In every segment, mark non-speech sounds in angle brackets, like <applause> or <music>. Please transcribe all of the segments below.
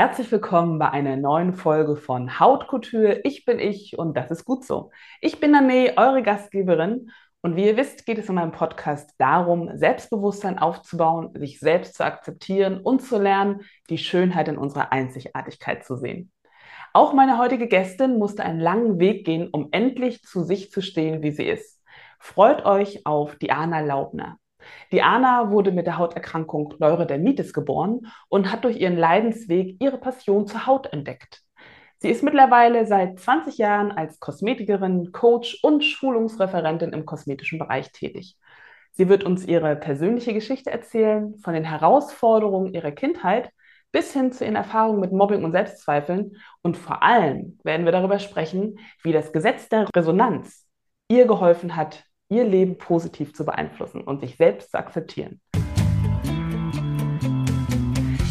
Herzlich willkommen bei einer neuen Folge von Hautkultur. Ich bin ich und das ist gut so. Ich bin Nane, eure Gastgeberin und wie ihr wisst, geht es in meinem Podcast darum, Selbstbewusstsein aufzubauen, sich selbst zu akzeptieren und zu lernen, die Schönheit in unserer Einzigartigkeit zu sehen. Auch meine heutige Gästin musste einen langen Weg gehen, um endlich zu sich zu stehen, wie sie ist. Freut euch auf Diana Laubner. Diana wurde mit der Hauterkrankung Neurodermitis geboren und hat durch ihren Leidensweg ihre Passion zur Haut entdeckt. Sie ist mittlerweile seit 20 Jahren als Kosmetikerin, Coach und Schulungsreferentin im kosmetischen Bereich tätig. Sie wird uns ihre persönliche Geschichte erzählen, von den Herausforderungen ihrer Kindheit bis hin zu ihren Erfahrungen mit Mobbing und Selbstzweifeln. Und vor allem werden wir darüber sprechen, wie das Gesetz der Resonanz ihr geholfen hat, ihr Leben positiv zu beeinflussen und sich selbst zu akzeptieren.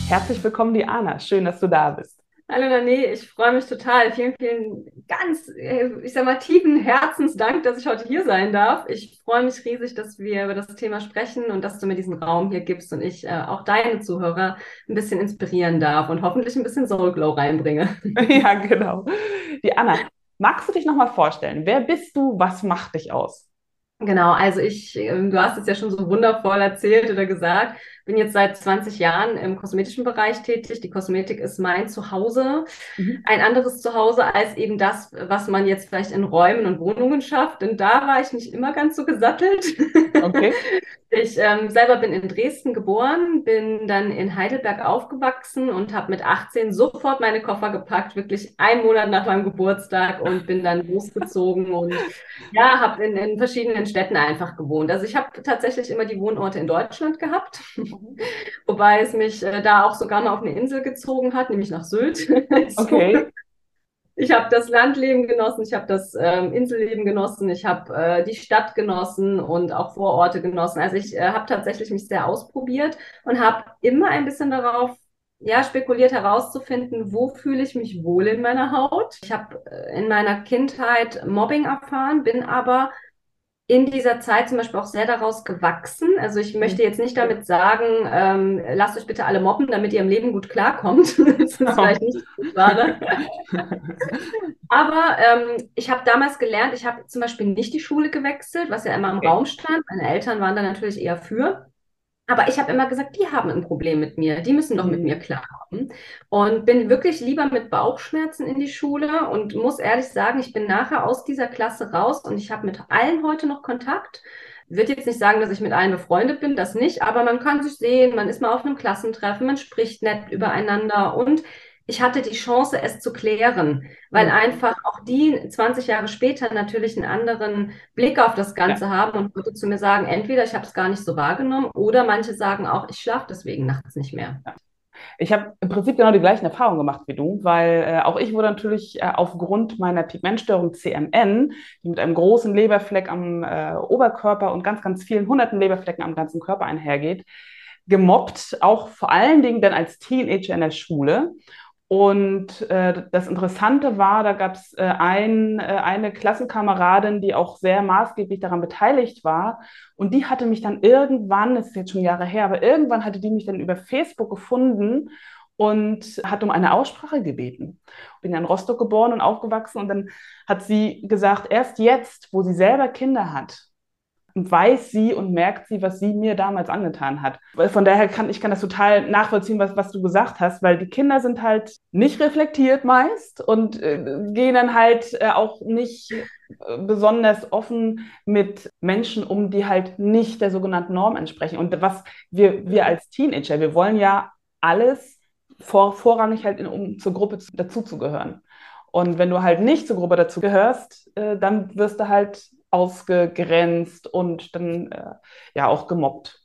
Herzlich willkommen, Diana. Schön, dass du da bist. Hallo Nani, ich freue mich total. Vielen, vielen ganz, äh, ich sag mal, tiefen Herzensdank, dass ich heute hier sein darf. Ich freue mich riesig, dass wir über das Thema sprechen und dass du mir diesen Raum hier gibst und ich äh, auch deine Zuhörer ein bisschen inspirieren darf und hoffentlich ein bisschen Soul Glow reinbringe. <laughs> Ja, genau. Die Anna, magst du dich nochmal vorstellen? Wer bist du? Was macht dich aus? Genau, also ich, ähm, du hast es ja schon so wundervoll erzählt oder gesagt bin jetzt seit 20 Jahren im kosmetischen Bereich tätig. Die Kosmetik ist mein Zuhause. Mhm. Ein anderes Zuhause als eben das, was man jetzt vielleicht in Räumen und Wohnungen schafft. Denn da war ich nicht immer ganz so gesattelt. Okay. <laughs> Ich ähm, selber bin in Dresden geboren, bin dann in Heidelberg aufgewachsen und habe mit 18 sofort meine Koffer gepackt, wirklich einen Monat nach meinem Geburtstag und bin dann losgezogen und ja, habe in, in verschiedenen Städten einfach gewohnt. Also ich habe tatsächlich immer die Wohnorte in Deutschland gehabt. <laughs> Wobei es mich äh, da auch sogar mal auf eine Insel gezogen hat, nämlich nach Sylt. <laughs> okay. Ich habe das Landleben genossen, ich habe das ähm, Inselleben genossen, ich habe äh, die Stadt genossen und auch Vororte genossen. Also ich äh, habe tatsächlich mich sehr ausprobiert und habe immer ein bisschen darauf ja, spekuliert herauszufinden, wo fühle ich mich wohl in meiner Haut. Ich habe äh, in meiner Kindheit Mobbing erfahren, bin aber in dieser Zeit zum Beispiel auch sehr daraus gewachsen. Also ich möchte jetzt nicht damit sagen, ähm, lasst euch bitte alle mobben, damit ihr im Leben gut klarkommt. <laughs> das ist vielleicht nicht so gerade. <laughs> Aber ähm, ich habe damals gelernt, ich habe zum Beispiel nicht die Schule gewechselt, was ja immer im okay. Raum stand. Meine Eltern waren da natürlich eher für. Aber ich habe immer gesagt, die haben ein Problem mit mir, die müssen doch mit mhm. mir klarkommen. Und bin wirklich lieber mit Bauchschmerzen in die Schule und muss ehrlich sagen, ich bin nachher aus dieser Klasse raus und ich habe mit allen heute noch Kontakt. Würde jetzt nicht sagen, dass ich mit allen befreundet bin, das nicht, aber man kann sich sehen, man ist mal auf einem Klassentreffen, man spricht nett übereinander und ich hatte die Chance, es zu klären, weil mhm. einfach auch die 20 Jahre später natürlich einen anderen Blick auf das Ganze ja. haben und würde zu mir sagen, entweder ich habe es gar nicht so wahrgenommen oder manche sagen auch, ich schlafe deswegen nachts nicht mehr. Ja. Ich habe im Prinzip genau die gleichen Erfahrungen gemacht wie du, weil äh, auch ich wurde natürlich äh, aufgrund meiner Pigmentstörung CMN, die mit einem großen Leberfleck am äh, Oberkörper und ganz, ganz vielen hunderten Leberflecken am ganzen Körper einhergeht, gemobbt, auch vor allen Dingen dann als Teenager in der Schule. Und äh, das Interessante war, da gab es äh, ein, äh, eine Klassenkameradin, die auch sehr maßgeblich daran beteiligt war. Und die hatte mich dann irgendwann, das ist jetzt schon Jahre her, aber irgendwann hatte die mich dann über Facebook gefunden und hat um eine Aussprache gebeten. Bin ja in Rostock geboren und aufgewachsen und dann hat sie gesagt, erst jetzt, wo sie selber Kinder hat, weiß sie und merkt sie, was sie mir damals angetan hat. Von daher kann ich kann das total nachvollziehen, was, was du gesagt hast, weil die Kinder sind halt nicht reflektiert meist und äh, gehen dann halt äh, auch nicht äh, besonders offen mit Menschen um, die halt nicht der sogenannten Norm entsprechen. Und was wir, wir als Teenager, wir wollen ja alles vor, vorrangig halt, in, um zur Gruppe dazuzugehören. Und wenn du halt nicht zur Gruppe dazu gehörst, äh, dann wirst du halt ausgegrenzt und dann äh, ja auch gemobbt.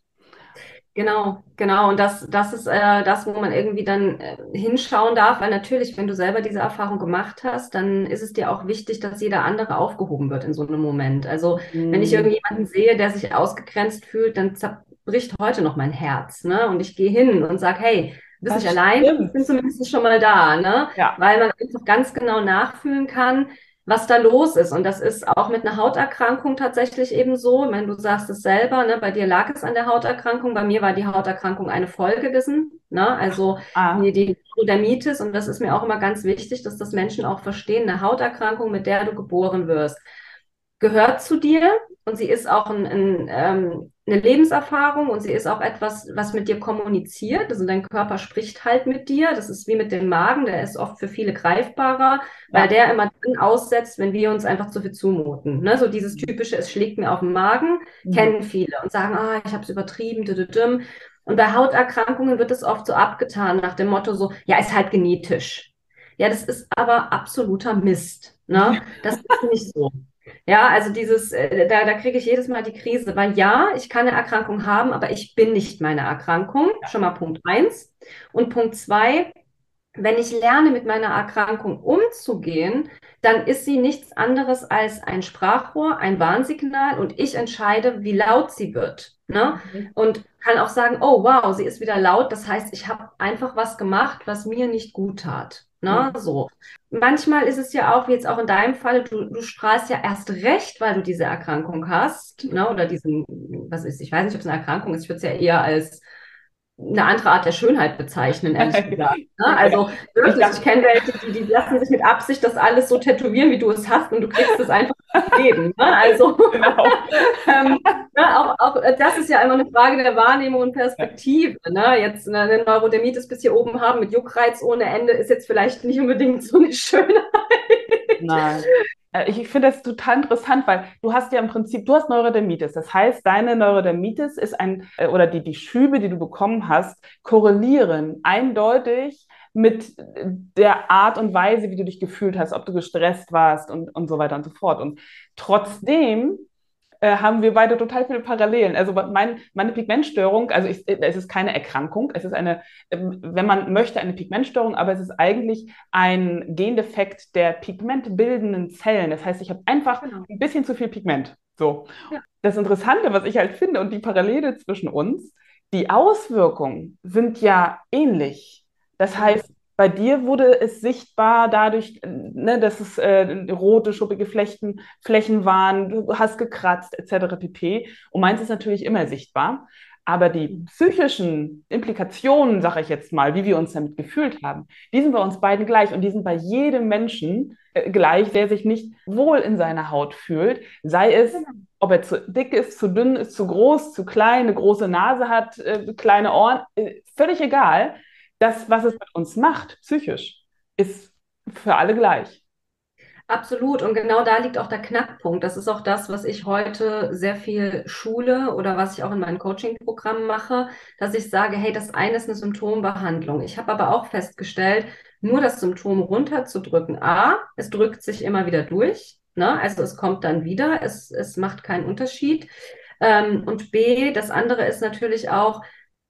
Genau, genau. Und das, das ist äh, das, wo man irgendwie dann äh, hinschauen darf, weil natürlich, wenn du selber diese Erfahrung gemacht hast, dann ist es dir auch wichtig, dass jeder andere aufgehoben wird in so einem Moment. Also mhm. wenn ich mhm. irgendjemanden sehe, der sich ausgegrenzt fühlt, dann zerbricht heute noch mein Herz. Ne? Und ich gehe hin und sage, hey, du bist das nicht allein, ich bin zumindest schon mal da. Ne? Ja. Weil man einfach ganz genau nachfühlen kann, was da los ist. Und das ist auch mit einer Hauterkrankung tatsächlich eben so. Ich meine, du sagst es selber, ne? bei dir lag es an der Hauterkrankung, bei mir war die Hauterkrankung eine Folge dessen. Ne? Also ah. die, die Neurodermitis, und das ist mir auch immer ganz wichtig, dass das Menschen auch verstehen, eine Hauterkrankung, mit der du geboren wirst, gehört zu dir und sie ist auch ein, ein, ähm, eine Lebenserfahrung und sie ist auch etwas, was mit dir kommuniziert. Also dein Körper spricht halt mit dir. Das ist wie mit dem Magen, der ist oft für viele greifbarer, weil der immer dann aussetzt, wenn wir uns einfach zu viel zumuten. Ne? So dieses typische, es schlägt mir auf den Magen, mhm. kennen viele und sagen, ah, ich habe es übertrieben. Düdüdüm. Und bei Hauterkrankungen wird es oft so abgetan nach dem Motto so, ja, ist halt genetisch. Ja, das ist aber absoluter Mist. Ne? Das ist nicht so. Ja, also dieses, äh, da, da kriege ich jedes Mal die Krise, weil ja, ich kann eine Erkrankung haben, aber ich bin nicht meine Erkrankung. Schon mal Punkt eins. Und Punkt zwei, wenn ich lerne, mit meiner Erkrankung umzugehen, dann ist sie nichts anderes als ein Sprachrohr, ein Warnsignal und ich entscheide, wie laut sie wird. Ne? Mhm. Und kann auch sagen, oh wow, sie ist wieder laut. Das heißt, ich habe einfach was gemacht, was mir nicht gut tat. Ne? Mhm. So. Manchmal ist es ja auch, wie jetzt auch in deinem Fall, du, du strahlst ja erst recht, weil du diese Erkrankung hast, ne? oder diesen, was ist, ich weiß nicht, ob es eine Erkrankung ist, ich würde es ja eher als eine andere Art der Schönheit bezeichnen, ehrlich <laughs> gesagt. Ne? Also wirklich, ich kenne welche, die, die lassen sich mit Absicht das alles so tätowieren, wie du es hast und du kriegst es einfach leben. Ne? Also <laughs> genau. <laughs> ähm, ne, auch, auch das ist ja immer eine Frage der Wahrnehmung und Perspektive. Ne? Jetzt eine Neurodermitis bis hier oben haben mit Juckreiz ohne Ende ist jetzt vielleicht nicht unbedingt so eine Schönheit. Nein. Äh, ich finde das total interessant, weil du hast ja im Prinzip, du hast Neurodermitis. Das heißt, deine Neurodermitis ist ein, äh, oder die, die Schübe, die du bekommen hast, korrelieren eindeutig mit der Art und Weise, wie du dich gefühlt hast, ob du gestresst warst und, und so weiter und so fort. Und trotzdem äh, haben wir beide total viele Parallelen. Also mein, meine Pigmentstörung, also ich, es ist keine Erkrankung, es ist eine, ähm, wenn man möchte, eine Pigmentstörung, aber es ist eigentlich ein Gendefekt der pigmentbildenden Zellen. Das heißt, ich habe einfach genau. ein bisschen zu viel Pigment. So. Ja. Das Interessante, was ich halt finde und die Parallele zwischen uns, die Auswirkungen sind ja ähnlich. Das heißt, bei dir wurde es sichtbar dadurch, ne, dass es äh, rote, schuppige Flächen, Flächen waren, du hast gekratzt etc. pp. Und meins ist natürlich immer sichtbar. Aber die psychischen Implikationen, sage ich jetzt mal, wie wir uns damit gefühlt haben, die sind bei uns beiden gleich. Und die sind bei jedem Menschen äh, gleich, der sich nicht wohl in seiner Haut fühlt. Sei es, genau. ob er zu dick ist, zu dünn ist, zu groß, zu klein, eine große Nase hat, äh, kleine Ohren, äh, völlig egal das, was es mit uns macht, psychisch, ist für alle gleich. Absolut. Und genau da liegt auch der Knackpunkt. Das ist auch das, was ich heute sehr viel schule oder was ich auch in meinen Coaching-Programmen mache, dass ich sage, hey, das eine ist eine Symptombehandlung. Ich habe aber auch festgestellt, nur das Symptom runterzudrücken. A, es drückt sich immer wieder durch. Ne? Also es kommt dann wieder. Es, es macht keinen Unterschied. Ähm, und B, das andere ist natürlich auch,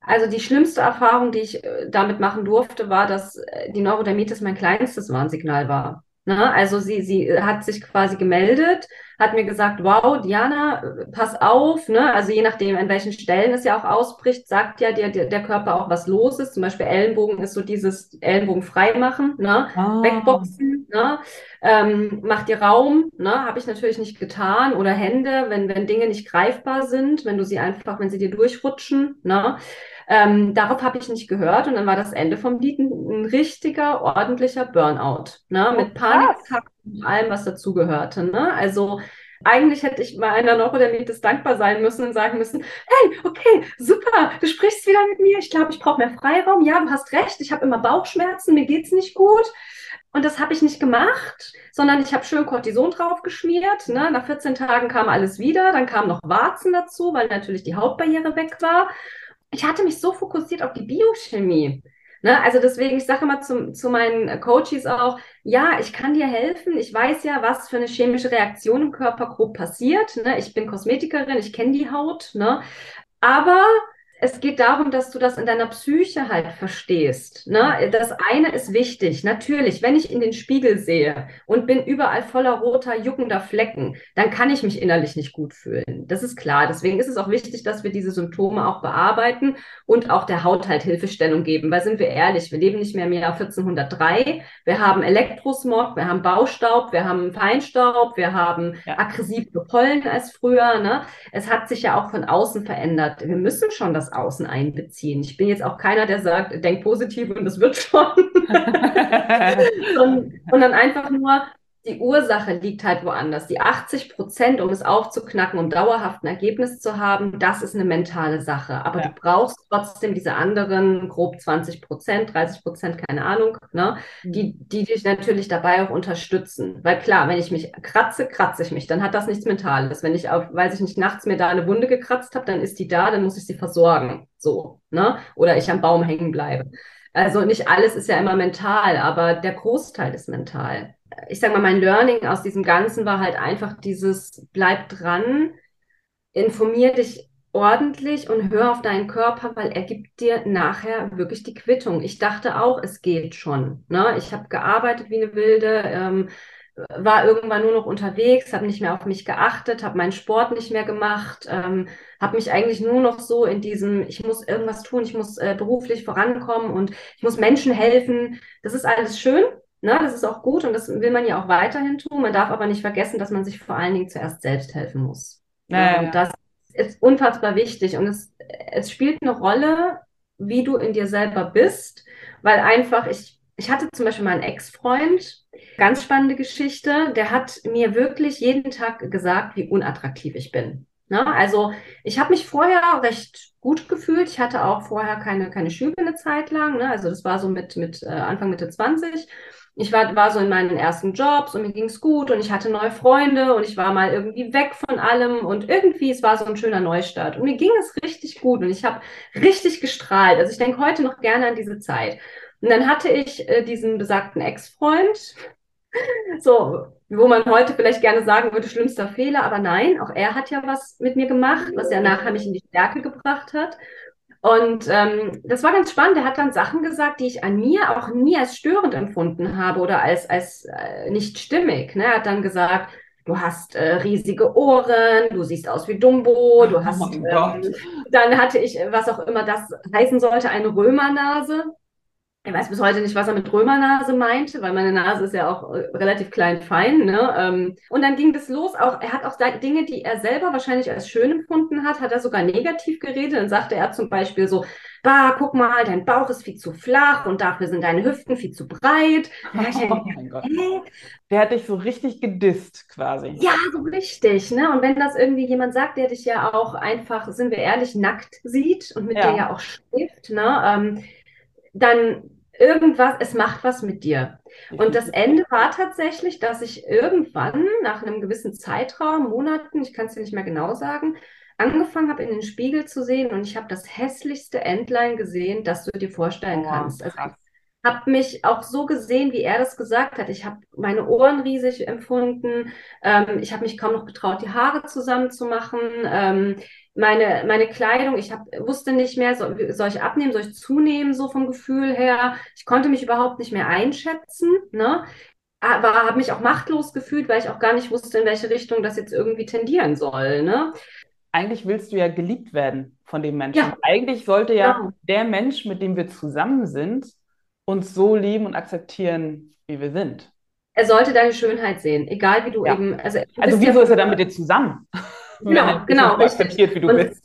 also die schlimmste Erfahrung, die ich äh, damit machen durfte, war, dass äh, die Neurodermitis mein kleinstes Warnsignal war. Ne? Also sie, sie hat sich quasi gemeldet, hat mir gesagt, wow, Diana, pass auf, ne? Also je nachdem, an welchen Stellen es ja auch ausbricht, sagt ja der, der, der Körper auch, was los ist. Zum Beispiel Ellenbogen ist so dieses Ellenbogen freimachen, ne? Ah. Wegboxen, ne? Ähm, macht dir Raum, ne? Habe ich natürlich nicht getan. Oder Hände, wenn, wenn Dinge nicht greifbar sind, wenn du sie einfach, wenn sie dir durchrutschen, ne? Ähm, darauf habe ich nicht gehört und dann war das Ende vom Lied ein, richtiger, ordentlicher Burnout. Ne? Oh, Mit Panik und allem, was dazugehörte. Ne? Also eigentlich hätte ich bei einer Neurodermitis dankbar sein müssen und sagen müssen, hey, okay, super, du sprichst wieder mit mir, ich glaube, ich brauche mehr Freiraum, ja, du hast recht, ich habe immer Bauchschmerzen, mir geht's nicht gut. Und das habe ich nicht gemacht, sondern ich habe schön Cortison drauf geschmiert. Ne? Nach 14 Tagen kam alles wieder, dann kamen noch Warzen dazu, weil natürlich die Hautbarriere weg war. Ich hatte mich so fokussiert auf die Biochemie. Ne? Also deswegen, ich sage immer zu, zu meinen Coaches auch, ja, ich kann dir helfen. Ich weiß ja, was für eine chemische Reaktion im Körper grob passiert. Ne? Ich bin Kosmetikerin, ich kenne die Haut. Ne? Aber es geht darum, dass du das in deiner Psyche halt verstehst. Ne? Das eine ist wichtig. Natürlich, wenn ich in den Spiegel sehe und bin überall voller roter, juckender Flecken, dann kann ich mich innerlich nicht gut fühlen. Das ist klar. Deswegen ist es auch wichtig, dass wir diese Symptome auch bearbeiten und auch der Haut halt Hilfestellung geben. Weil sind wir ehrlich, wir leben nicht mehr im Jahr 1403. Wir haben Elektrosmog, wir haben Baustaub, wir haben Feinstaub, wir haben ja. aggressive Pollen als früher. Ne? Es hat sich ja auch von außen verändert. Wir müssen schon das Außen einbeziehen. Ich bin jetzt auch keiner, der sagt, denk positiv und es wird schon. <laughs> <laughs> und, und dann einfach nur, die Ursache liegt halt woanders. Die 80 Prozent, um es aufzuknacken, um dauerhaft ein Ergebnis zu haben, das ist eine mentale Sache. Aber ja. du brauchst trotzdem diese anderen grob 20 Prozent, 30 Prozent, keine Ahnung, ne, mhm. die, die dich natürlich dabei auch unterstützen. Weil klar, wenn ich mich kratze, kratze ich mich. Dann hat das nichts Mentales. Wenn ich auf, weiß ich nicht, nachts mir da eine Wunde gekratzt habe, dann ist die da, dann muss ich sie versorgen. So, ne? Oder ich am Baum hängen bleibe. Also nicht alles ist ja immer mental, aber der Großteil ist mental ich sag mal, mein Learning aus diesem Ganzen war halt einfach dieses, bleib dran, informier dich ordentlich und hör auf deinen Körper, weil er gibt dir nachher wirklich die Quittung. Ich dachte auch, es geht schon. Ne? Ich habe gearbeitet wie eine Wilde, ähm, war irgendwann nur noch unterwegs, habe nicht mehr auf mich geachtet, habe meinen Sport nicht mehr gemacht, ähm, habe mich eigentlich nur noch so in diesem, ich muss irgendwas tun, ich muss äh, beruflich vorankommen und ich muss Menschen helfen. Das ist alles schön, Ne, das ist auch gut und das will man ja auch weiterhin tun. Man darf aber nicht vergessen, dass man sich vor allen Dingen zuerst selbst helfen muss. Ja, und das ist unfassbar wichtig und es, es spielt eine Rolle, wie du in dir selber bist, weil einfach ich, ich hatte zum Beispiel meinen Ex-Freund, ganz spannende Geschichte, der hat mir wirklich jeden Tag gesagt, wie unattraktiv ich bin. Ne? Also ich habe mich vorher recht gut gefühlt. Ich hatte auch vorher keine, keine Schübe eine Zeit lang. Ne? Also das war so mit, mit äh, Anfang Mitte 20 ich war, war so in meinen ersten Jobs und mir ging es gut und ich hatte neue Freunde und ich war mal irgendwie weg von allem und irgendwie, es war so ein schöner Neustart. Und mir ging es richtig gut und ich habe richtig gestrahlt. Also ich denke heute noch gerne an diese Zeit. Und dann hatte ich äh, diesen besagten Ex-Freund, <laughs> so, wo man heute vielleicht gerne sagen würde, schlimmster Fehler, aber nein, auch er hat ja was mit mir gemacht, was ja nachher mich in die Stärke gebracht hat. Und ähm, das war ganz spannend. Er hat dann Sachen gesagt, die ich an mir auch nie als störend empfunden habe oder als, als äh, nicht stimmig. Ne? Er hat dann gesagt, du hast äh, riesige Ohren, du siehst aus wie Dumbo, du oh hast. Oh ähm, dann hatte ich, was auch immer das heißen sollte, eine Römernase. Ich weiß bis heute nicht, was er mit Römernase meinte, weil meine Nase ist ja auch äh, relativ klein fein. Ne? Ähm, und dann ging das los. Auch er hat auch Dinge, die er selber wahrscheinlich als schön empfunden hat, hat er sogar negativ geredet. Dann sagte er zum Beispiel so: Bah, guck mal, dein Bauch ist viel zu flach und dafür sind deine Hüften viel zu breit. <laughs> Oh mein Gott. Der hat dich so richtig gedisst quasi. Ja, so richtig. Ne? Und wenn das irgendwie jemand sagt, der dich ja auch einfach, sind wir ehrlich, nackt sieht und mit ja. dir ja auch schläft, ne? Ähm, dann irgendwas, es macht was mit dir. Und das Ende war tatsächlich, dass ich irgendwann nach einem gewissen Zeitraum, Monaten, ich kann es dir nicht mehr genau sagen, angefangen habe, in den Spiegel zu sehen und ich habe das hässlichste Entlein gesehen, das du dir vorstellen oh, kannst. Also ich habe mich auch so gesehen, wie er das gesagt hat. Ich habe meine Ohren riesig empfunden. Ähm, ich habe mich kaum noch getraut, die Haare zusammenzumachen. Ähm, meine, meine Kleidung, ich hab, wusste nicht mehr, soll, soll ich abnehmen, soll ich zunehmen, so vom Gefühl her. Ich konnte mich überhaupt nicht mehr einschätzen. Ne? Aber habe mich auch machtlos gefühlt, weil ich auch gar nicht wusste, in welche Richtung das jetzt irgendwie tendieren soll. Ne? Eigentlich willst du ja geliebt werden von dem Menschen. Ja. Eigentlich sollte ja, ja der Mensch, mit dem wir zusammen sind, uns so lieben und akzeptieren, wie wir sind. Er sollte deine Schönheit sehen, egal wie du ja. eben. Also, also wieso ist er dann mit dir zusammen? Genau, genau. Akzeptiert, wie du und bist.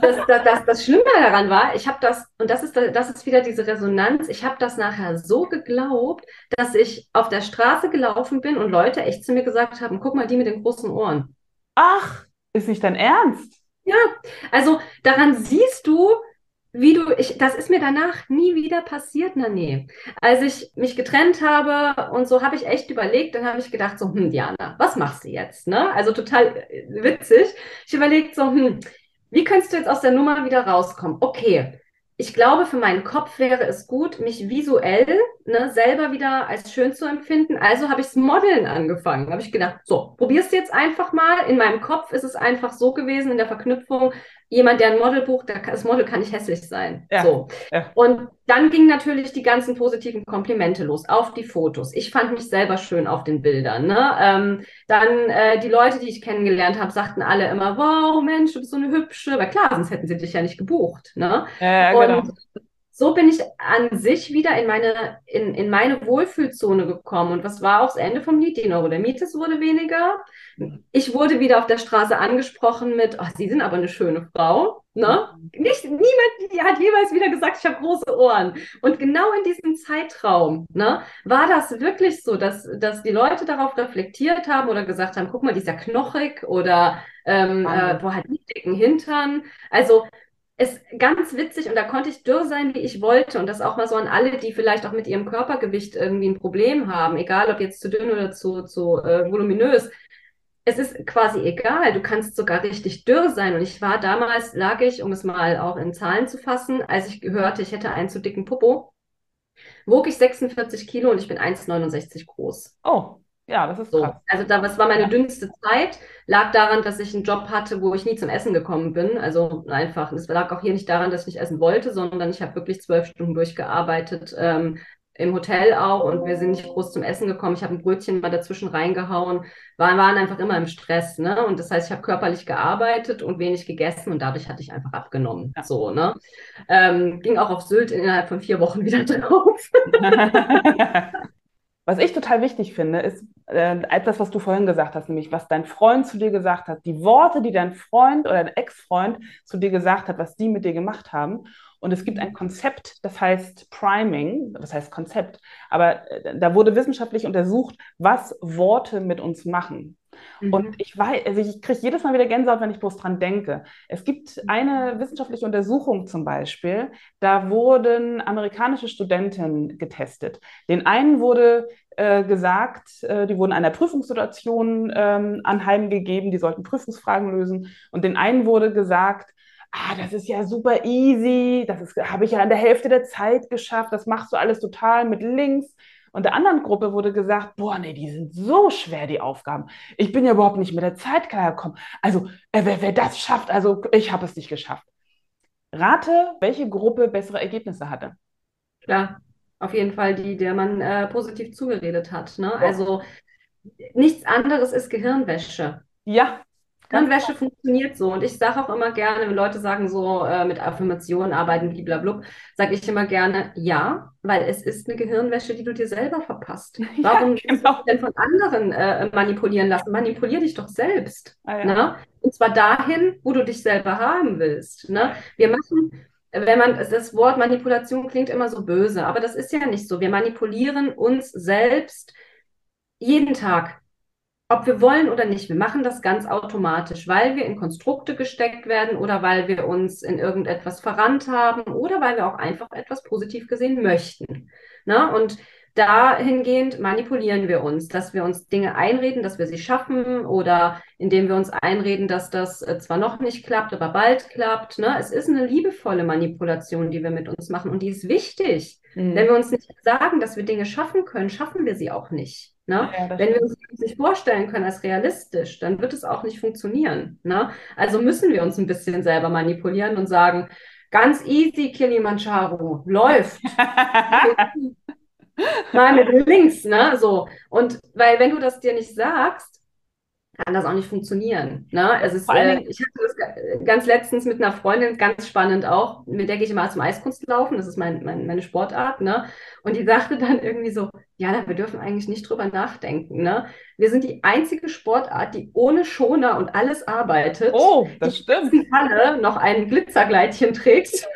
Das, das, das, das Schlimme daran war, ich habe das, und das ist, das ist wieder diese Resonanz, ich habe das nachher so geglaubt, dass ich auf der Straße gelaufen bin und Leute echt zu mir gesagt haben, guck mal, die mit den großen Ohren. Ach, ist nicht dein Ernst? Ja, also daran siehst du, wie du, ich, das ist mir danach nie wieder passiert, na nee. Als ich mich getrennt habe und so habe ich echt überlegt, dann habe ich gedacht, so, hm, Diana, was machst du jetzt? Ne? Also total äh, witzig. Ich überlegt so, hm, wie kannst du jetzt aus der Nummer wieder rauskommen? Okay, ich glaube, für meinen Kopf wäre es gut, mich visuell ne, selber wieder als schön zu empfinden. Also habe ich das Modeln angefangen. Habe ich gedacht, so, probierst du jetzt einfach mal. In meinem Kopf ist es einfach so gewesen in der Verknüpfung, jemand, der ein Model bucht, das Model kann nicht hässlich sein. Ja, so. Ja. Und dann gingen natürlich die ganzen positiven Komplimente los auf die Fotos. Ich fand mich selber schön auf den Bildern. Ne? Ähm, dann äh, die Leute, die ich kennengelernt habe, sagten alle immer, wow, Mensch, du bist so eine hübsche. Weil klar, sonst hätten sie dich ja nicht gebucht. Ne? Ja, genau. Und so bin ich an sich wieder in meine, in, in meine Wohlfühlzone gekommen. Und was war auch das Ende vom Lied? Die Euro der Mietes wurde weniger. Ich wurde wieder auf der Straße angesprochen mit, oh, Sie sind aber eine schöne Frau. Ne? Nicht, niemand hat jeweils wieder gesagt, ich habe große Ohren. Und genau in diesem Zeitraum ne, war das wirklich so, dass, dass die Leute darauf reflektiert haben oder gesagt haben, guck mal, die ist ja knochig oder ähm, äh, wo hat die dicken Hintern. Also ist ganz witzig und da konnte ich dürr sein, wie ich wollte. Und das auch mal so an alle, die vielleicht auch mit ihrem Körpergewicht irgendwie ein Problem haben, egal ob jetzt zu dünn oder zu, zu äh, voluminös. Es ist quasi egal, du kannst sogar richtig dürr sein. Und ich war damals, lag ich, um es mal auch in Zahlen zu fassen, als ich gehörte, ich hätte einen zu dicken Popo, wog ich 46 Kilo und ich bin 1,69 groß. Oh, ja, das ist so. Krass. Also da, das war meine ja. dünnste Zeit. Lag daran, dass ich einen Job hatte, wo ich nie zum Essen gekommen bin. Also einfach, es lag auch hier nicht daran, dass ich nicht essen wollte, sondern ich habe wirklich zwölf Stunden durchgearbeitet, ähm, im Hotel auch und wir sind nicht groß zum Essen gekommen. Ich habe ein Brötchen mal dazwischen reingehauen, waren, waren einfach immer im Stress, ne? Und das heißt, ich habe körperlich gearbeitet und wenig gegessen und dadurch hatte ich einfach abgenommen. Ja. So, ne? Ähm, ging auch auf Sylt innerhalb von vier Wochen <laughs> wieder drauf. <laughs> Was ich total wichtig finde, ist äh, etwas, was du vorhin gesagt hast, nämlich was dein Freund zu dir gesagt hat, die Worte, die dein Freund oder dein Ex-Freund zu dir gesagt hat, was die mit dir gemacht haben. Und es gibt ein Konzept, das heißt Priming, das heißt Konzept, aber äh, da wurde wissenschaftlich untersucht, was Worte mit uns machen. Mhm. Und ich weiß, also ich kriege jedes Mal wieder Gänsehaut, wenn ich bloß dran denke. Es gibt eine wissenschaftliche Untersuchung zum Beispiel, da wurden amerikanische Studenten getestet. Den einen wurde äh, gesagt, äh, die wurden einer Prüfungssituation ähm, anheimgegeben, die sollten Prüfungsfragen lösen. Und den einen wurde gesagt, ah, das ist ja super easy, das habe ich ja in der Hälfte der Zeit geschafft, das machst du alles total mit links. Und der anderen Gruppe wurde gesagt, boah, nee, die sind so schwer, die Aufgaben. Ich bin ja überhaupt nicht mit der Zeit klargekommen. Also, äh, wer, wer das schafft, also ich habe es nicht geschafft. Rate, welche Gruppe bessere Ergebnisse hatte. Ja, auf jeden Fall die, der man äh, positiv zugeredet hat. Ne? Also nichts anderes ist Gehirnwäsche. Ja, Hirnwäsche funktioniert so. Und ich sage auch immer gerne, wenn Leute sagen so, äh, mit Affirmationen arbeiten, blablabla, sage ich immer gerne, ja, weil es ist eine Gehirnwäsche, die du dir selber verpasst. <laughs> Warum ja, genau. denn von anderen äh, manipulieren lassen? Manipulier dich doch selbst. Ah, ja. ne? Und zwar dahin, wo du dich selber haben willst. Ne? Wir machen wenn man, das Wort Manipulation klingt immer so böse, aber das ist ja nicht so. Wir manipulieren uns selbst jeden Tag ob wir wollen oder nicht, wir machen das ganz automatisch, weil wir in Konstrukte gesteckt werden oder weil wir uns in irgendetwas verrannt haben oder weil wir auch einfach etwas positiv gesehen möchten. Na? Und dahingehend manipulieren wir uns, dass wir uns Dinge einreden, dass wir sie schaffen oder indem wir uns einreden, dass das äh, zwar noch nicht klappt, aber bald klappt. Ne? Es ist eine liebevolle Manipulation, die wir mit uns machen und die ist wichtig. Mhm. Wenn wir uns nicht sagen, dass wir Dinge schaffen können, schaffen wir sie auch nicht. Ne? Ja, Wenn wir uns nicht vorstellen können als realistisch, dann wird es auch nicht funktionieren. Ne? Also müssen wir uns ein bisschen selber manipulieren und sagen, ganz easy, Kilimanjaro, läuft. <laughs> Mal mit links, ne? So. Und weil, wenn du das dir nicht sagst, kann das auch nicht funktionieren. Ne? Es ist, äh, ich hatte das ganz letztens mit einer Freundin, ganz spannend auch, mit der gehe ich immer zum Eiskunstlaufen, das ist mein, mein, meine Sportart, ne? Und die sagte dann irgendwie so, ja, wir dürfen eigentlich nicht drüber nachdenken. Ne? Wir sind die einzige Sportart, die ohne Schoner und alles arbeitet. Oh, das die stimmt. Die Halle noch ein Glitzergleitchen trägt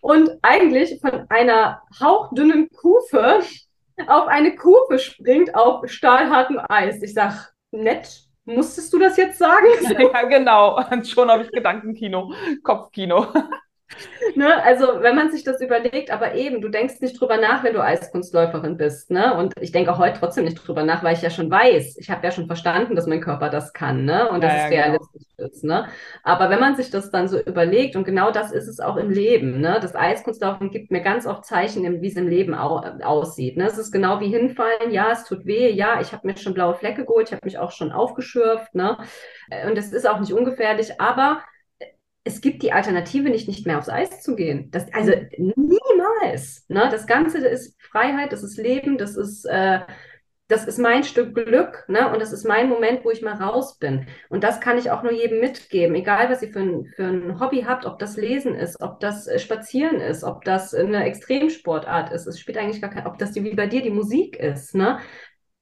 und eigentlich von einer hauchdünnen Kufe auf eine Kufe springt auf stahlhartem Eis. Ich sag, nett, musstest du das jetzt sagen? <laughs> Ja, genau. <laughs> Schon habe ich Gedankenkino, Kopfkino. <laughs> Ne? Also, wenn man sich das überlegt, aber eben, du denkst nicht drüber nach, wenn du Eiskunstläuferin bist. Ne? Und ich denke auch heute trotzdem nicht drüber nach, weil ich ja schon weiß, ich habe ja schon verstanden, dass mein Körper das kann ne? und dass ja, es genau. realistisch genau. ist. Ne? Aber wenn man sich das dann so überlegt, und genau das ist es auch im Leben, ne? das Eiskunstlaufen gibt mir ganz oft Zeichen, wie es im Leben au aussieht. Ne? Es ist genau wie hinfallen, ja, es tut weh, ja, ich habe mir schon blaue Flecke geholt, ich habe mich auch schon aufgeschürft. Ne? Und es ist auch nicht ungefährlich, aber es gibt die Alternative nicht, nicht mehr aufs Eis zu gehen. Das, also niemals. Ne? Das Ganze ist Freiheit, das ist Leben, das ist, äh, das ist mein Stück Glück ne? und das ist mein Moment, wo ich mal raus bin. Und das kann ich auch nur jedem mitgeben, egal was ihr für ein, für ein Hobby habt, ob das Lesen ist, ob das äh, Spazieren ist, ob das eine Extremsportart ist. Es spielt eigentlich gar kein, ob das die, wie bei dir die Musik ist. Ne?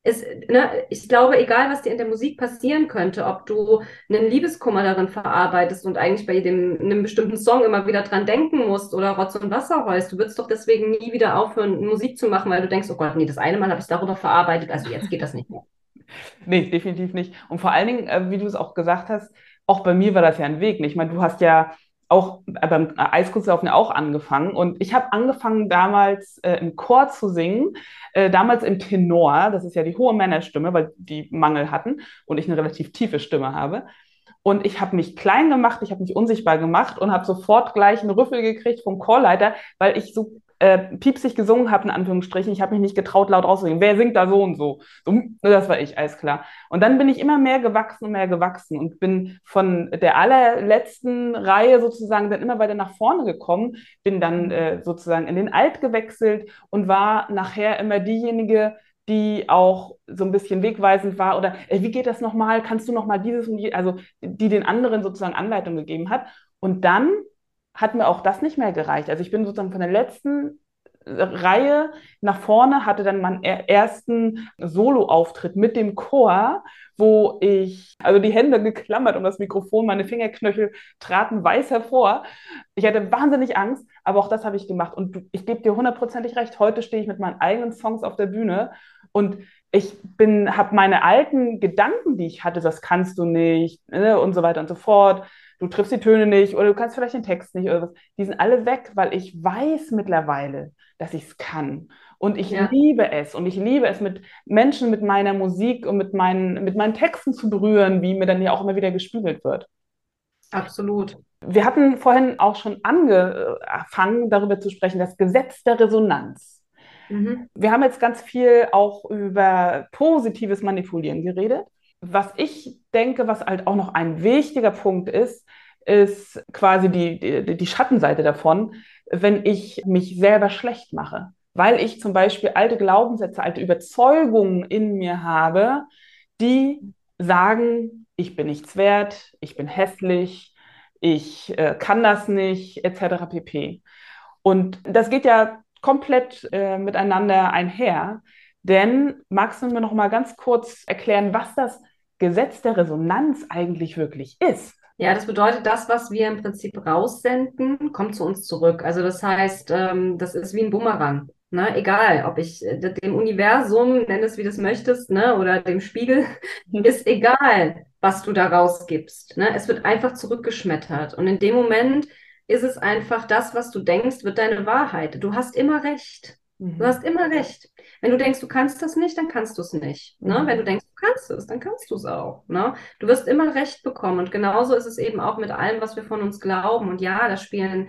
Es, ne, ich glaube, egal was dir in der Musik passieren könnte, ob du einen Liebeskummer darin verarbeitest und eigentlich bei jedem, einem bestimmten Song immer wieder dran denken musst oder Rotz und Wasser heust, du würdest doch deswegen nie wieder aufhören, Musik zu machen, weil du denkst, oh Gott, nee, das eine Mal habe ich darüber verarbeitet, also jetzt geht das nicht mehr. <laughs> nee, definitiv nicht. Und vor allen Dingen, äh, wie du es auch gesagt hast, auch bei mir war das ja ein Weg. Ich meine, du hast ja auch äh, beim Eiskunstlaufen ja auch angefangen. Und ich habe angefangen damals äh, im Chor zu singen, äh, damals im Tenor, das ist ja die hohe Männerstimme, weil die Mangel hatten und ich eine relativ tiefe Stimme habe. Und ich habe mich klein gemacht, ich habe mich unsichtbar gemacht und habe sofort gleich einen Rüffel gekriegt vom Chorleiter, weil ich so äh, piepsig gesungen habe, in Anführungsstrichen. Ich habe mich nicht getraut, laut rauszusingen. Wer singt da so und so? so? Das war ich, alles klar. Und dann bin ich immer mehr gewachsen und mehr gewachsen und bin von der allerletzten Reihe sozusagen dann immer weiter nach vorne gekommen, bin dann äh, sozusagen in den Alt gewechselt und war nachher immer diejenige, die auch so ein bisschen wegweisend war oder äh, wie geht das nochmal? Kannst du nochmal dieses und die, also die den anderen sozusagen Anleitung gegeben hat. Und dann hat mir auch das nicht mehr gereicht. Also ich bin sozusagen von der letzten Reihe nach vorne, hatte dann meinen ersten Solo-Auftritt mit dem Chor, wo ich, also die Hände geklammert um das Mikrofon, meine Fingerknöchel traten weiß hervor. Ich hatte wahnsinnig Angst, aber auch das habe ich gemacht. Und ich gebe dir hundertprozentig recht, heute stehe ich mit meinen eigenen Songs auf der Bühne und ich bin, habe meine alten Gedanken, die ich hatte, das kannst du nicht ne, und so weiter und so fort du triffst die Töne nicht oder du kannst vielleicht den Text nicht oder was. Die sind alle weg, weil ich weiß mittlerweile, dass ich es kann. Und ich ja. liebe es. Und ich liebe es, mit Menschen, mit meiner Musik und mit meinen, mit meinen Texten zu berühren, wie mir dann ja auch immer wieder gespiegelt wird. Absolut. Wir hatten vorhin auch schon angefangen, darüber zu sprechen, das Gesetz der Resonanz. Mhm. Wir haben jetzt ganz viel auch über positives Manipulieren geredet was ich denke, was halt auch noch ein wichtiger Punkt ist, ist quasi die, die, die Schattenseite davon, wenn ich mich selber schlecht mache. Weil ich zum Beispiel alte Glaubenssätze, alte Überzeugungen in mir habe, die sagen, ich bin nichts wert, ich bin hässlich, ich äh, kann das nicht, etc. pp. Und das geht ja komplett äh, miteinander einher. Denn magst du mir noch mal ganz kurz erklären, was das Gesetz der Resonanz eigentlich wirklich ist. Ja, das bedeutet, das, was wir im Prinzip raussenden, kommt zu uns zurück. Also das heißt, ähm, das ist wie ein Bumerang. Ne? Egal, ob ich äh, dem Universum, nenn es wie du es möchtest, ne? oder dem Spiegel, <laughs> ist egal, was du da rausgibst. Ne? Es wird einfach zurückgeschmettert. Und in dem Moment ist es einfach das, was du denkst, wird deine Wahrheit. Du hast immer recht. Mhm. Du hast immer recht. Wenn du denkst, du kannst das nicht, dann kannst du es nicht. Ne? Mhm. Wenn du denkst, du kannst es, dann kannst du es auch. Ne? Du wirst immer recht bekommen. Und genauso ist es eben auch mit allem, was wir von uns glauben. Und ja, da spielen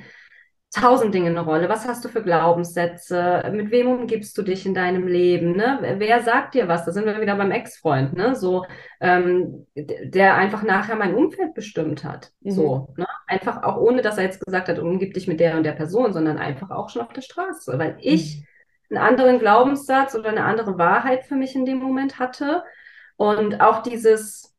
tausend Dinge eine Rolle. Was hast du für Glaubenssätze? Mit wem umgibst du dich in deinem Leben? Ne? Wer sagt dir was? Da sind wir wieder beim Ex-Freund, ne? So, ähm, der einfach nachher mein Umfeld bestimmt hat. Mhm. So, ne? Einfach auch ohne, dass er jetzt gesagt hat, umgib dich mit der und der Person, sondern einfach auch schon auf der Straße. Weil ich mhm einen anderen Glaubenssatz oder eine andere Wahrheit für mich in dem Moment hatte. Und auch dieses,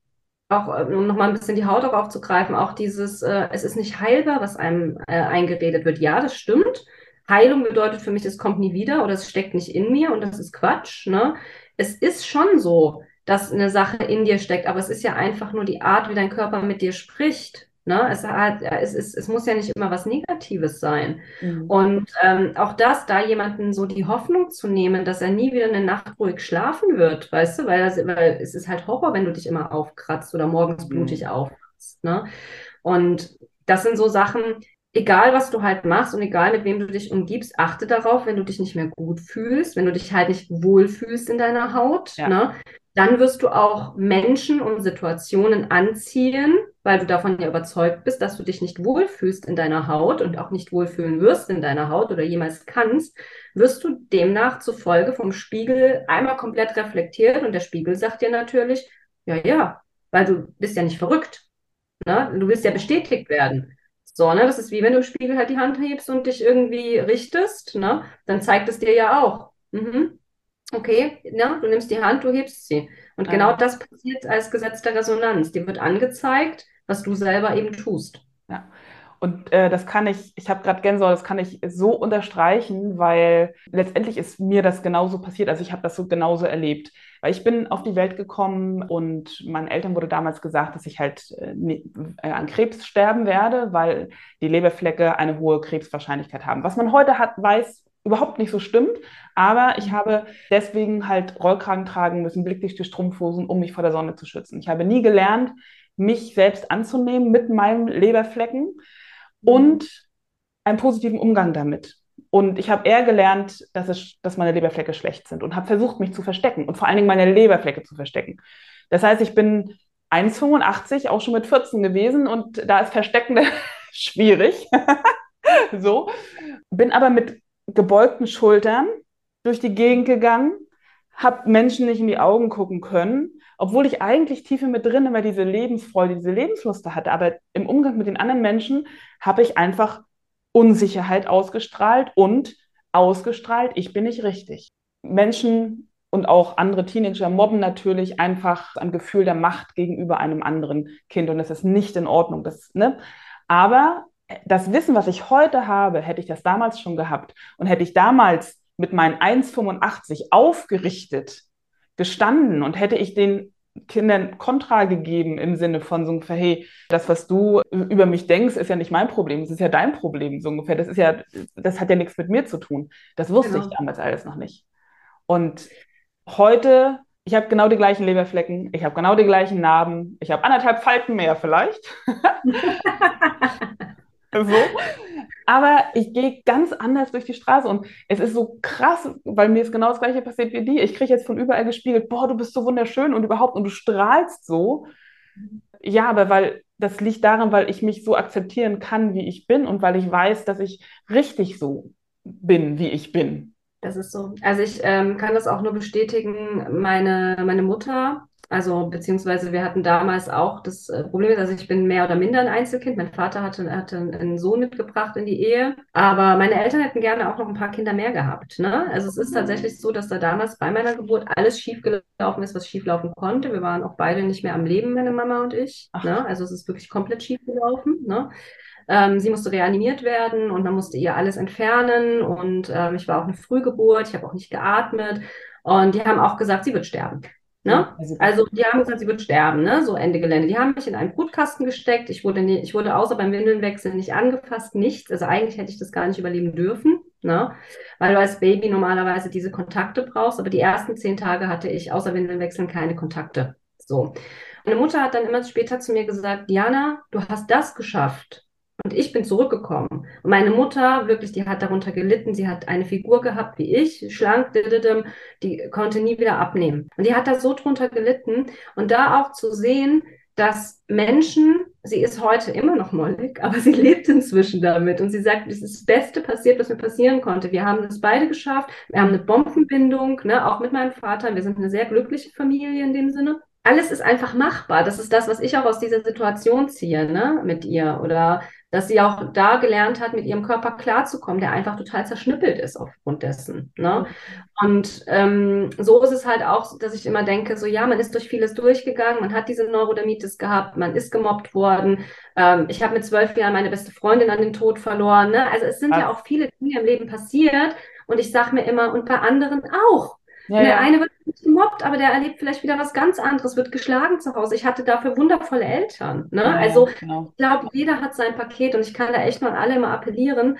auch um nochmal ein bisschen die Haut auch aufzugreifen, auch dieses, äh, es ist nicht heilbar, was einem äh, eingeredet wird. Ja, das stimmt. Heilung bedeutet für mich, es kommt nie wieder oder es steckt nicht in mir und das ist Quatsch. Ne? Es ist schon so, dass eine Sache in dir steckt, aber es ist ja einfach nur die Art, wie dein Körper mit dir spricht. Ne? Es, hat, es, es, es muss ja nicht immer was Negatives sein. Mhm. Und ähm, auch das, da jemanden so die Hoffnung zu nehmen, dass er nie wieder eine Nacht ruhig schlafen wird, weißt du, weil, das, weil es ist halt Horror, wenn du dich immer aufkratzt oder morgens mhm. blutig aufkratzt. Ne? Und das sind so Sachen, egal was du halt machst und egal mit wem du dich umgibst, achte darauf, wenn du dich nicht mehr gut fühlst, wenn du dich halt nicht wohlfühlst in deiner Haut, ja. ne? Dann wirst du auch Menschen und Situationen anziehen, weil du davon ja überzeugt bist, dass du dich nicht wohlfühlst in deiner Haut und auch nicht wohlfühlen wirst in deiner Haut oder jemals kannst, wirst du demnach zufolge vom Spiegel einmal komplett reflektiert und der Spiegel sagt dir natürlich, ja, ja, weil du bist ja nicht verrückt. Ne? Du willst ja bestätigt werden. So, ne? Das ist wie wenn du im Spiegel halt die Hand hebst und dich irgendwie richtest, ne? Dann zeigt es dir ja auch. Mhm. Okay, ne? Du nimmst die Hand, du hebst sie. Und genau ja. das passiert als Gesetz der Resonanz. Dir wird angezeigt, was du selber eben tust. Ja. Und äh, das kann ich, ich habe gerade Gänsehaut, das kann ich so unterstreichen, weil letztendlich ist mir das genauso passiert. Also ich habe das so genauso erlebt. Weil ich bin auf die Welt gekommen und meinen Eltern wurde damals gesagt, dass ich halt äh, äh, an Krebs sterben werde, weil die Leberflecke eine hohe Krebswahrscheinlichkeit haben. Was man heute hat, weiß, überhaupt nicht so stimmt. Aber ich habe deswegen halt Rollkragen tragen müssen, blickdichte Strumpfhosen, um mich vor der Sonne zu schützen. Ich habe nie gelernt, mich selbst anzunehmen mit meinem Leberflecken und einen positiven Umgang damit. Und ich habe eher gelernt, dass, es, dass meine Leberflecke schlecht sind und habe versucht, mich zu verstecken und vor allen Dingen meine Leberflecke zu verstecken. Das heißt, ich bin 1,85 auch schon mit 14 gewesen und da ist Verstecken <laughs> schwierig. <laughs> so. Bin aber mit gebeugten Schultern durch die Gegend gegangen, habe Menschen nicht in die Augen gucken können, obwohl ich eigentlich tief mir drin immer diese Lebensfreude, diese Lebenslust hatte. Aber im Umgang mit den anderen Menschen habe ich einfach Unsicherheit ausgestrahlt und ausgestrahlt, ich bin nicht richtig. Menschen und auch andere Teenager mobben natürlich einfach ein Gefühl der Macht gegenüber einem anderen Kind und das ist nicht in Ordnung. Das, ne? Aber das Wissen, was ich heute habe, hätte ich das damals schon gehabt und hätte ich damals mit meinen 1,85 aufgerichtet gestanden und hätte ich den Kindern Kontra gegeben im Sinne von so ungefähr, hey, das, was du über mich denkst, ist ja nicht mein Problem, es ist ja dein Problem, so ungefähr. Das ist ja, das hat ja nichts mit mir zu tun. Das wusste genau. ich damals alles noch nicht. Und heute, ich habe genau die gleichen Leberflecken, ich habe genau die gleichen Narben, ich habe anderthalb Falten mehr vielleicht. <laughs> <laughs> so. Aber ich gehe ganz anders durch die Straße und es ist so krass, weil mir ist genau das Gleiche passiert wie dir. Ich kriege jetzt von überall gespiegelt, boah, du bist so wunderschön und überhaupt und du strahlst so. Ja, aber weil das liegt daran, weil ich mich so akzeptieren kann, wie ich bin und weil ich weiß, dass ich richtig so bin, wie ich bin. Das ist so. Also ich ähm, kann das auch nur bestätigen. Meine, meine Mutter also beziehungsweise wir hatten damals auch das äh, Problem, also ich bin mehr oder minder ein Einzelkind. Mein Vater hatte, hatte einen Sohn mitgebracht in die Ehe, aber meine Eltern hätten gerne auch noch ein paar Kinder mehr gehabt. Ne? Also es ist mhm. tatsächlich so, dass da damals bei meiner Geburt alles schiefgelaufen ist, was schieflaufen konnte. Wir waren auch beide nicht mehr am Leben, meine Mama und ich. Ne? Also es ist wirklich komplett schiefgelaufen. Ne? Ähm, sie musste reanimiert werden und man musste ihr alles entfernen und ähm, ich war auch eine Frühgeburt, ich habe auch nicht geatmet und die haben auch gesagt, sie wird sterben. Ne? Also, also die haben gesagt, sie wird sterben, ne? so Ende Gelände. Die haben mich in einen Brutkasten gesteckt. Ich wurde, nie, ich wurde außer beim Windelnwechsel nicht angefasst, nichts. Also eigentlich hätte ich das gar nicht überleben dürfen, ne? weil du als Baby normalerweise diese Kontakte brauchst. Aber die ersten zehn Tage hatte ich außer Windelnwechseln keine Kontakte. So. Meine Mutter hat dann immer später zu mir gesagt, Diana, du hast das geschafft. Und ich bin zurückgekommen. Und meine Mutter, wirklich, die hat darunter gelitten. Sie hat eine Figur gehabt wie ich, schlank, die konnte nie wieder abnehmen. Und die hat da so drunter gelitten. Und da auch zu sehen, dass Menschen, sie ist heute immer noch mollig, aber sie lebt inzwischen damit. Und sie sagt, das ist das Beste passiert, was mir passieren konnte. Wir haben das beide geschafft. Wir haben eine Bombenbindung, ne, auch mit meinem Vater. Wir sind eine sehr glückliche Familie in dem Sinne alles ist einfach machbar. Das ist das, was ich auch aus dieser Situation ziehe, ne, mit ihr. Oder dass sie auch da gelernt hat, mit ihrem Körper klarzukommen, der einfach total zerschnippelt ist aufgrund dessen. Ne? Und ähm, so ist es halt auch, dass ich immer denke, so ja, man ist durch vieles durchgegangen, man hat diese Neurodermitis gehabt, man ist gemobbt worden. Ähm, ich habe mit zwölf Jahren meine beste Freundin an den Tod verloren. Ne? Also es sind Ach. ja auch viele Dinge im Leben passiert und ich sage mir immer, und bei anderen auch. Ja, der ja. eine wird gemobbt, aber der erlebt vielleicht wieder was ganz anderes, wird geschlagen zu Hause. Ich hatte dafür wundervolle Eltern. Ne? Ja, also genau. ich glaube, jeder hat sein Paket und ich kann da echt mal alle mal appellieren.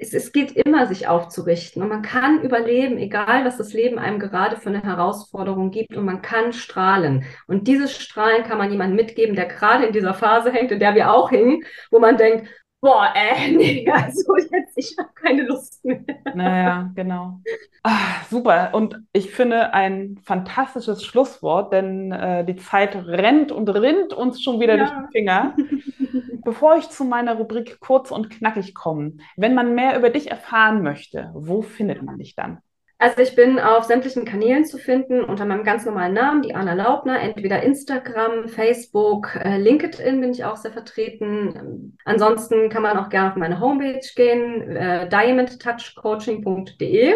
Es, es geht immer, sich aufzurichten und man kann überleben, egal was das Leben einem gerade für eine Herausforderung gibt und man kann strahlen. Und dieses Strahlen kann man jemandem mitgeben, der gerade in dieser Phase hängt, in der wir auch hingen, wo man denkt, boah, äh, <laughs> nee, also jetzt, ich habe keine Lust mehr. Naja, genau. Ah, super. Und ich finde ein fantastisches Schlusswort, denn äh, die Zeit rennt und rinnt uns schon wieder ja. durch die Finger. <laughs> Bevor ich zu meiner Rubrik kurz und knackig komme, wenn man mehr über dich erfahren möchte, wo findet man dich dann? Also ich bin auf sämtlichen Kanälen zu finden unter meinem ganz normalen Namen, die Anna Laubner, entweder Instagram, Facebook, äh, LinkedIn bin ich auch sehr vertreten. Ansonsten kann man auch gerne auf meine Homepage gehen, äh, diamondtouchcoaching.de.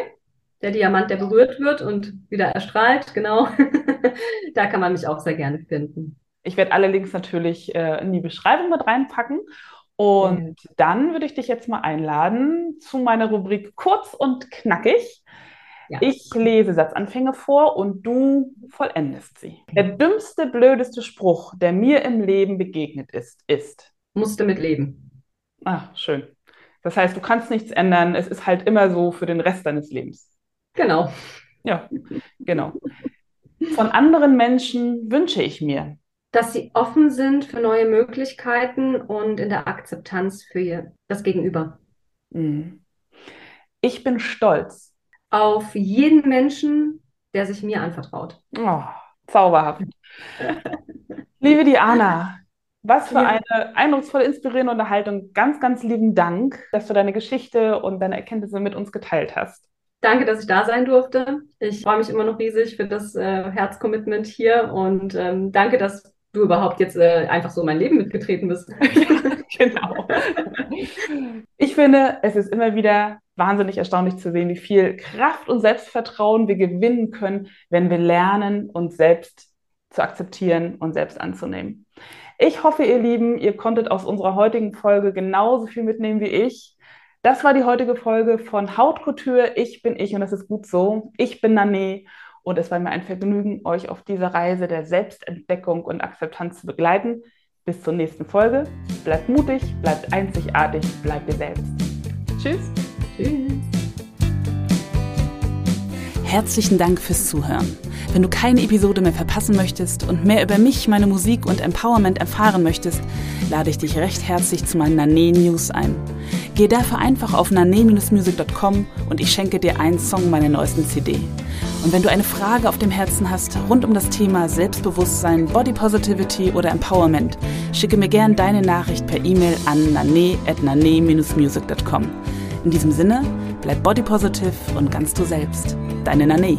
Der Diamant, der berührt wird und wieder erstrahlt, genau. <laughs> da kann man mich auch sehr gerne finden. Ich werde alle Links natürlich äh, in die Beschreibung mit reinpacken. Und dann würde ich dich jetzt mal einladen zu meiner Rubrik Kurz und Knackig. Ja. Ich lese Satzanfänge vor und du vollendest sie. Der dümmste, blödeste Spruch, der mir im Leben begegnet ist, ist. Musste mit leben. Ach, schön. Das heißt, du kannst nichts ändern. Es ist halt immer so für den Rest deines Lebens. Genau. Ja, genau. Von anderen Menschen wünsche ich mir, dass sie offen sind für neue Möglichkeiten und in der Akzeptanz für das Gegenüber. Mhm. Ich bin stolz, auf jeden Menschen, der sich mir anvertraut. Oh, zauberhaft. <laughs> Liebe Diana, was für eine eindrucksvolle, inspirierende Unterhaltung. Ganz, ganz lieben Dank, dass du deine Geschichte und deine Erkenntnisse mit uns geteilt hast. Danke, dass ich da sein durfte. Ich freue mich immer noch riesig für das äh, Herzcommitment hier und ähm, danke, dass du überhaupt jetzt äh, einfach so in mein Leben mitgetreten bist. <laughs> genau. Ich finde, es ist immer wieder wahnsinnig erstaunlich zu sehen, wie viel Kraft und Selbstvertrauen wir gewinnen können, wenn wir lernen, uns selbst zu akzeptieren und selbst anzunehmen. Ich hoffe, ihr Lieben, ihr konntet aus unserer heutigen Folge genauso viel mitnehmen wie ich. Das war die heutige Folge von Hautkultur. Ich bin ich und das ist gut so. Ich bin Nane und es war mir ein Vergnügen, euch auf dieser Reise der Selbstentdeckung und Akzeptanz zu begleiten. Bis zur nächsten Folge. Bleibt mutig, bleibt einzigartig, bleibt ihr selbst. Tschüss. Tschüss. Herzlichen Dank fürs Zuhören. Wenn du keine Episode mehr verpassen möchtest und mehr über mich, meine Musik und Empowerment erfahren möchtest, lade ich dich recht herzlich zu meinen Nane News ein. Geh dafür einfach auf nane-music.com und ich schenke dir einen Song meiner neuesten CD. Und wenn du eine Frage auf dem Herzen hast rund um das Thema Selbstbewusstsein, Body Positivity oder Empowerment, schicke mir gern deine Nachricht per E-Mail an nane-music.com. In diesem Sinne, bleib body positive und ganz du selbst. Deine Nane.